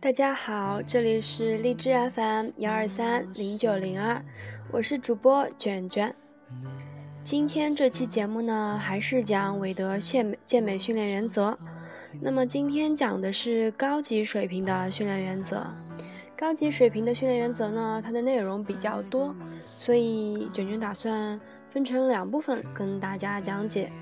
大家好，这里是荔枝 FM 幺二三零九零二，我是主播卷卷。今天这期节目呢，还是讲韦德健健美训练原则。那么今天讲的是高级水平的训练原则。高级水平的训练原则呢，它的内容比较多，所以卷卷打算分成两部分跟大家讲解。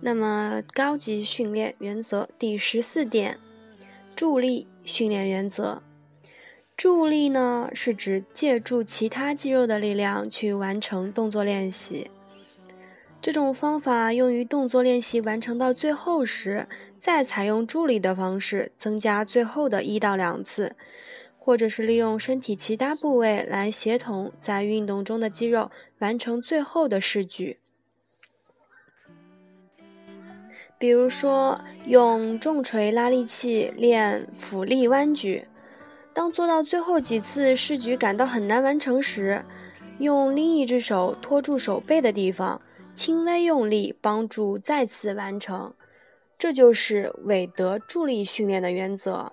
那么，高级训练原则第十四点，助力训练原则。助力呢，是指借助其他肌肉的力量去完成动作练习。这种方法用于动作练习完成到最后时，再采用助力的方式增加最后的一到两次，或者是利用身体其他部位来协同在运动中的肌肉完成最后的试举。比如说，用重锤拉力器练俯立弯举，当做到最后几次试举感到很难完成时，用另一只手托住手背的地方，轻微用力帮助再次完成。这就是韦德助力训练的原则。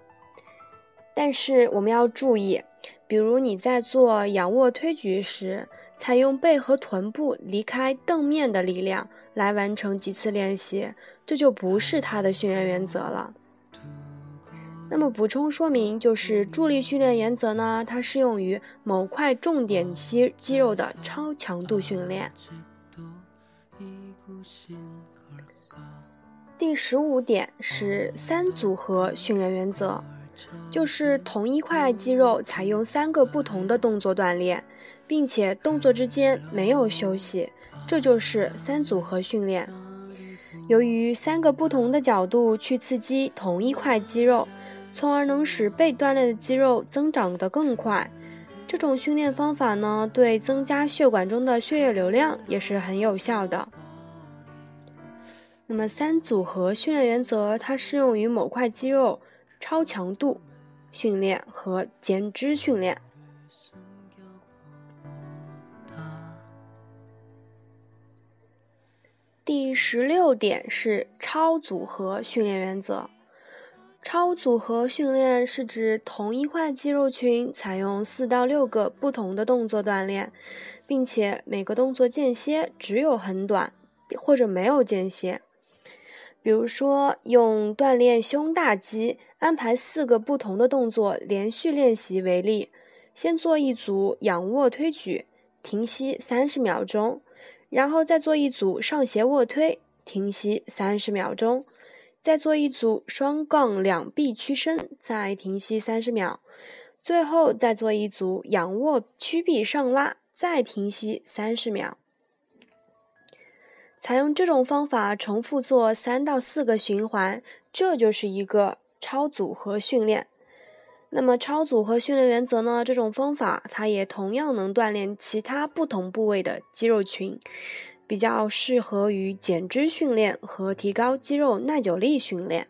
但是我们要注意。比如你在做仰卧推举时，采用背和臀部离开凳面的力量来完成几次练习，这就不是它的训练原则了。那么补充说明就是，助力训练原则呢，它适用于某块重点肌肌肉的超强度训练。第十五点是三组合训练原则。就是同一块肌肉采用三个不同的动作锻炼，并且动作之间没有休息，这就是三组合训练。由于三个不同的角度去刺激同一块肌肉，从而能使被锻炼的肌肉增长得更快。这种训练方法呢，对增加血管中的血液流量也是很有效的。那么三组合训练原则，它适用于某块肌肉。超强度训练和减脂训练。第十六点是超组合训练原则。超组合训练是指同一块肌肉群采用四到六个不同的动作锻炼，并且每个动作间歇只有很短或者没有间歇。比如说，用锻炼胸大肌安排四个不同的动作连续练习为例，先做一组仰卧推举，停息三十秒钟，然后再做一组上斜卧推，停息三十秒钟，再做一组双杠两臂屈伸，再停息三十秒，最后再做一组仰卧屈臂上拉，再停息三十秒。采用这种方法重复做三到四个循环，这就是一个超组合训练。那么超组合训练原则呢？这种方法它也同样能锻炼其他不同部位的肌肉群，比较适合于减脂训练和提高肌肉耐久力训练。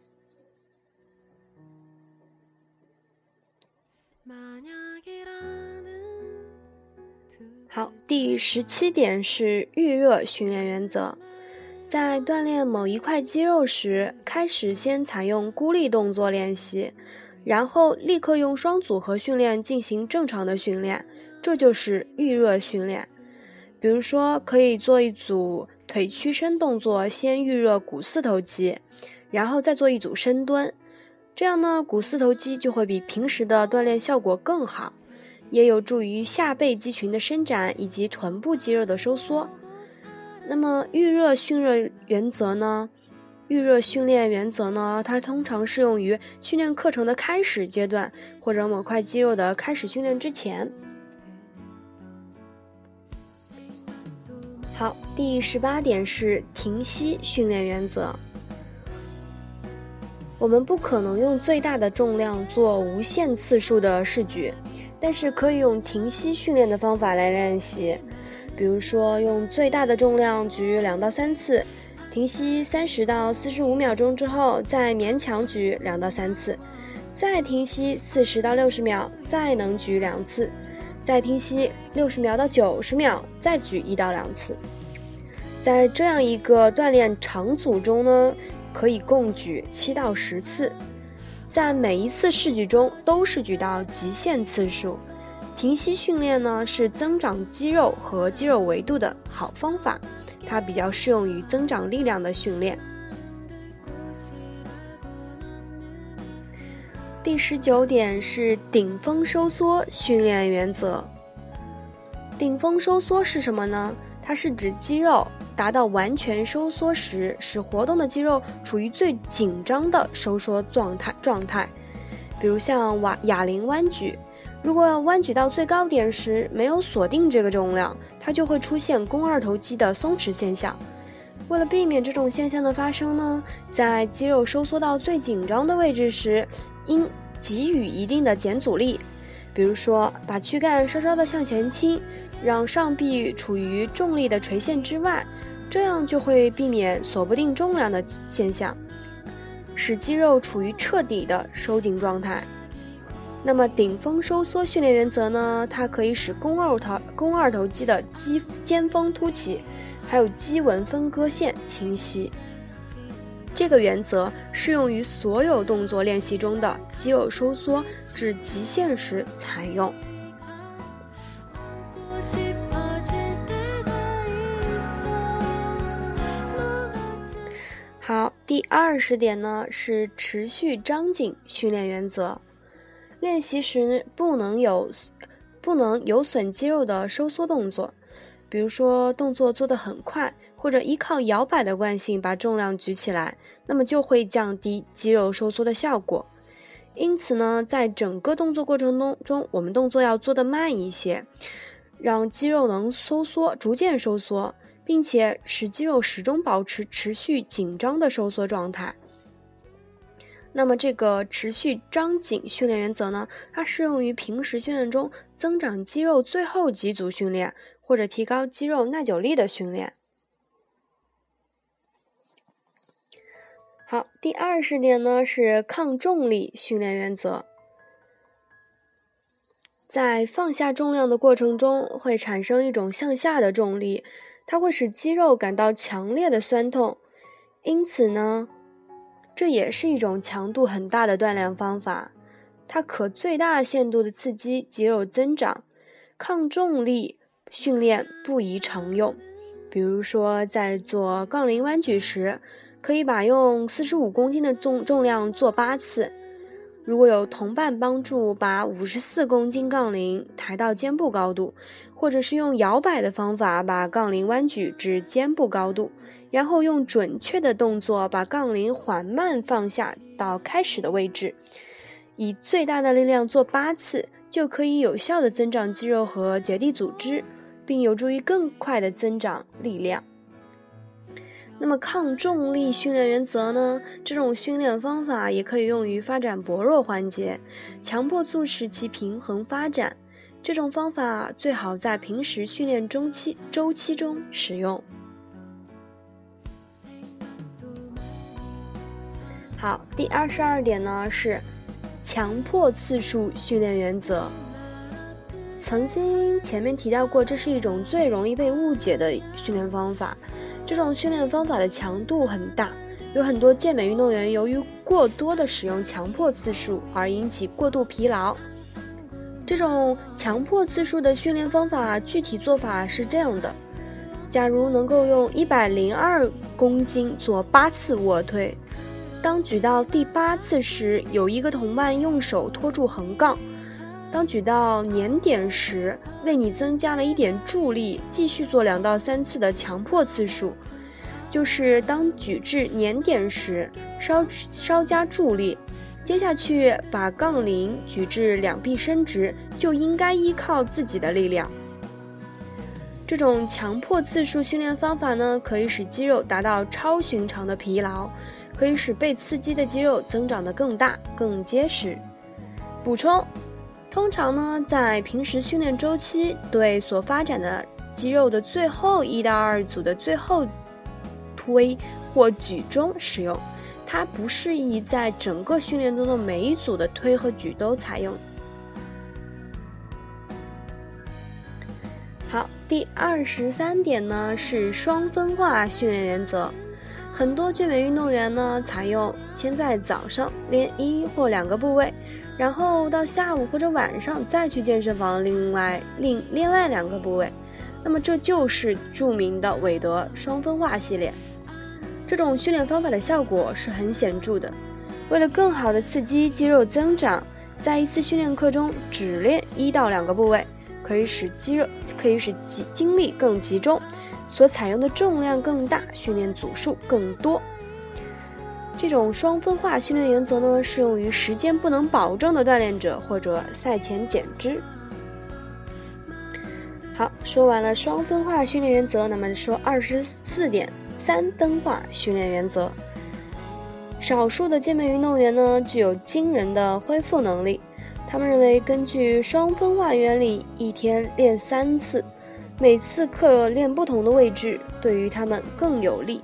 好，第十七点是预热训练原则。在锻炼某一块肌肉时，开始先采用孤立动作练习，然后立刻用双组合训练进行正常的训练，这就是预热训练。比如说，可以做一组腿屈伸动作，先预热股四头肌，然后再做一组深蹲，这样呢，股四头肌就会比平时的锻炼效果更好。也有助于下背肌群的伸展以及臀部肌肉的收缩。那么预热训热原则呢？预热训练原则呢？它通常适用于训练课程的开始阶段，或者某块肌肉的开始训练之前。好，第十八点是停息训练原则。我们不可能用最大的重量做无限次数的试举。但是可以用停息训练的方法来练习，比如说用最大的重量举两到三次，停息三十到四十五秒钟之后，再勉强举两到三次，再停息四十到六十秒，再能举两次，再停息六十秒到九十秒，再举一到两次。在这样一个锻炼长组中呢，可以共举七到十次，在每一次试举中都是举到极限次数。停息训练呢是增长肌肉和肌肉维度的好方法，它比较适用于增长力量的训练。第十九点是顶峰收缩训练原则。顶峰收缩是什么呢？它是指肌肉达到完全收缩时，使活动的肌肉处于最紧张的收缩状态状态。比如像瓦哑铃弯举。如果弯举到最高点时没有锁定这个重量，它就会出现肱二头肌的松弛现象。为了避免这种现象的发生呢，在肌肉收缩到最紧张的位置时，应给予一定的减阻力，比如说把躯干稍稍的向前倾，让上臂处于重力的垂线之外，这样就会避免锁不定重量的现象，使肌肉处于彻底的收紧状态。那么顶峰收缩训练原则呢？它可以使肱二头肱二头肌的肌尖峰凸起，还有肌纹分割线清晰。这个原则适用于所有动作练习中的肌肉收缩至极限时采用。好，第二十点呢是持续张紧训练原则。练习时不能有不能有损肌肉的收缩动作，比如说动作做得很快，或者依靠摇摆的惯性把重量举起来，那么就会降低肌肉收缩的效果。因此呢，在整个动作过程中中，我们动作要做得慢一些，让肌肉能收缩，逐渐收缩，并且使肌肉始终保持持续紧张的收缩状态。那么这个持续张紧训练原则呢？它适用于平时训练中增长肌肉最后几组训练，或者提高肌肉耐久力的训练。好，第二十点呢是抗重力训练原则。在放下重量的过程中，会产生一种向下的重力，它会使肌肉感到强烈的酸痛，因此呢。这也是一种强度很大的锻炼方法，它可最大限度的刺激肌肉增长。抗重力训练不宜常用，比如说在做杠铃弯举时，可以把用四十五公斤的重重量做八次。如果有同伴帮助，把五十四公斤杠铃抬到肩部高度，或者是用摇摆的方法把杠铃弯举至肩部高度，然后用准确的动作把杠铃缓慢放下到开始的位置，以最大的力量做八次，就可以有效的增长肌肉和结缔组织，并有助于更快的增长力量。那么抗重力训练原则呢？这种训练方法也可以用于发展薄弱环节，强迫促使其平衡发展。这种方法最好在平时训练中期周期中使用。好，第二十二点呢是强迫次数训练原则。曾经前面提到过，这是一种最容易被误解的训练方法。这种训练方法的强度很大，有很多健美运动员由于过多的使用强迫次数而引起过度疲劳。这种强迫次数的训练方法具体做法是这样的：假如能够用一百零二公斤做八次卧推，当举到第八次时，有一个同伴用手托住横杠；当举到粘点时，为你增加了一点助力，继续做两到三次的强迫次数，就是当举至粘点时稍稍加助力，接下去把杠铃举至两臂伸直，就应该依靠自己的力量。这种强迫次数训练方法呢，可以使肌肉达到超寻常的疲劳，可以使被刺激的肌肉增长得更大、更结实。补充。通常呢，在平时训练周期对所发展的肌肉的最后一到二组的最后推或举中使用，它不适宜在整个训练中的每一组的推和举都采用。好，第二十三点呢是双分化训练原则。很多健美运动员呢，采用先在早上练一或两个部位，然后到下午或者晚上再去健身房另外另另外两个部位。那么这就是著名的韦德双分化系列。这种训练方法的效果是很显著的。为了更好的刺激肌肉增长，在一次训练课中只练一到两个部位，可以使肌肉可以使集精力更集中。所采用的重量更大，训练组数更多。这种双分化训练原则呢，适用于时间不能保证的锻炼者或者赛前减脂。好，说完了双分化训练原则，那么说二十四点三分化训练原则。少数的健美运动员呢，具有惊人的恢复能力。他们认为，根据双分化原理，一天练三次。每次课练不同的位置，对于他们更有利。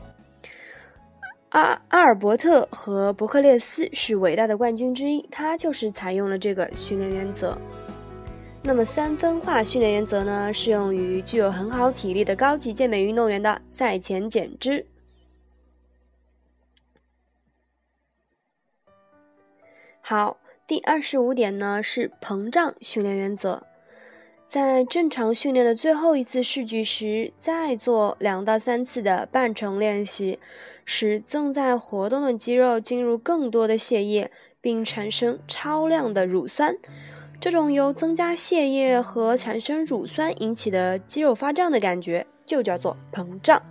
阿阿尔伯特和伯克列斯是伟大的冠军之一，他就是采用了这个训练原则。那么三分化训练原则呢，适用于具有很好体力的高级健美运动员的赛前减脂。好，第二十五点呢是膨胀训练原则。在正常训练的最后一次试举时，再做两到三次的半程练习，使正在活动的肌肉进入更多的血液，并产生超量的乳酸。这种由增加血液和产生乳酸引起的肌肉发胀的感觉，就叫做膨胀。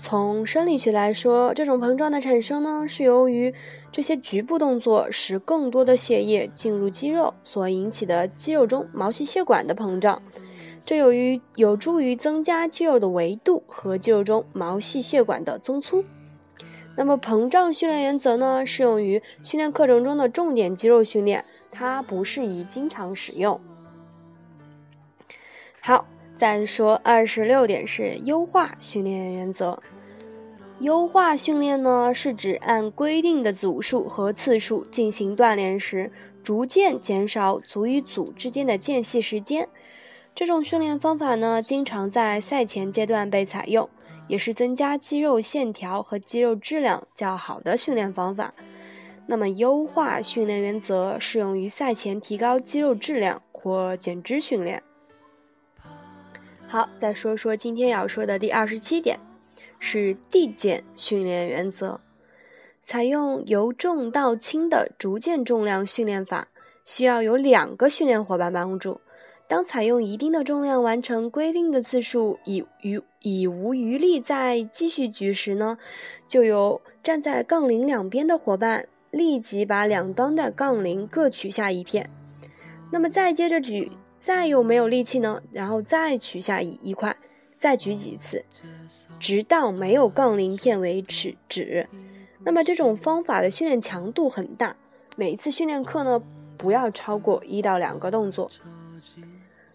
从生理学来说，这种膨胀的产生呢，是由于这些局部动作使更多的血液进入肌肉所引起的肌肉中毛细血管的膨胀。这由于有助于增加肌肉的维度和肌肉中毛细血管的增粗。那么，膨胀训练原则呢，适用于训练课程中的重点肌肉训练，它不适宜经常使用。好。再说二十六点是优化训练原则。优化训练呢，是指按规定的组数和次数进行锻炼时，逐渐减少组与组之间的间隙时间。这种训练方法呢，经常在赛前阶段被采用，也是增加肌肉线条和肌肉质量较好的训练方法。那么，优化训练原则适用于赛前提高肌肉质量或减脂训练。好，再说说今天要说的第二十七点，是递减训练原则。采用由重到轻的逐渐重量训练法，需要有两个训练伙伴帮助。当采用一定的重量完成规定的次数，已余已无余力再继续举时呢，就由站在杠铃两边的伙伴立即把两端的杠铃各取下一片。那么再接着举。再有没有力气呢？然后再取下一一块，再举几次，直到没有杠铃片为止。止。那么这种方法的训练强度很大，每一次训练课呢不要超过一到两个动作。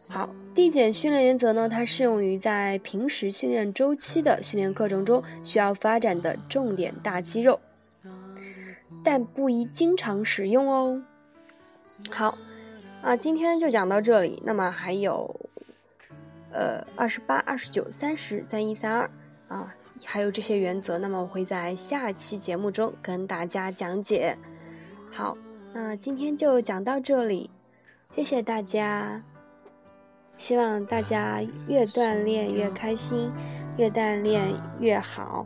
好，递减训练原则呢，它适用于在平时训练周期的训练课程中需要发展的重点大肌肉，但不宜经常使用哦。好。啊，今天就讲到这里。那么还有，呃，二十八、二十九、三十、三一、三二啊，还有这些原则。那么我会在下期节目中跟大家讲解。好，那今天就讲到这里，谢谢大家。希望大家越锻炼越开心，越锻炼越好。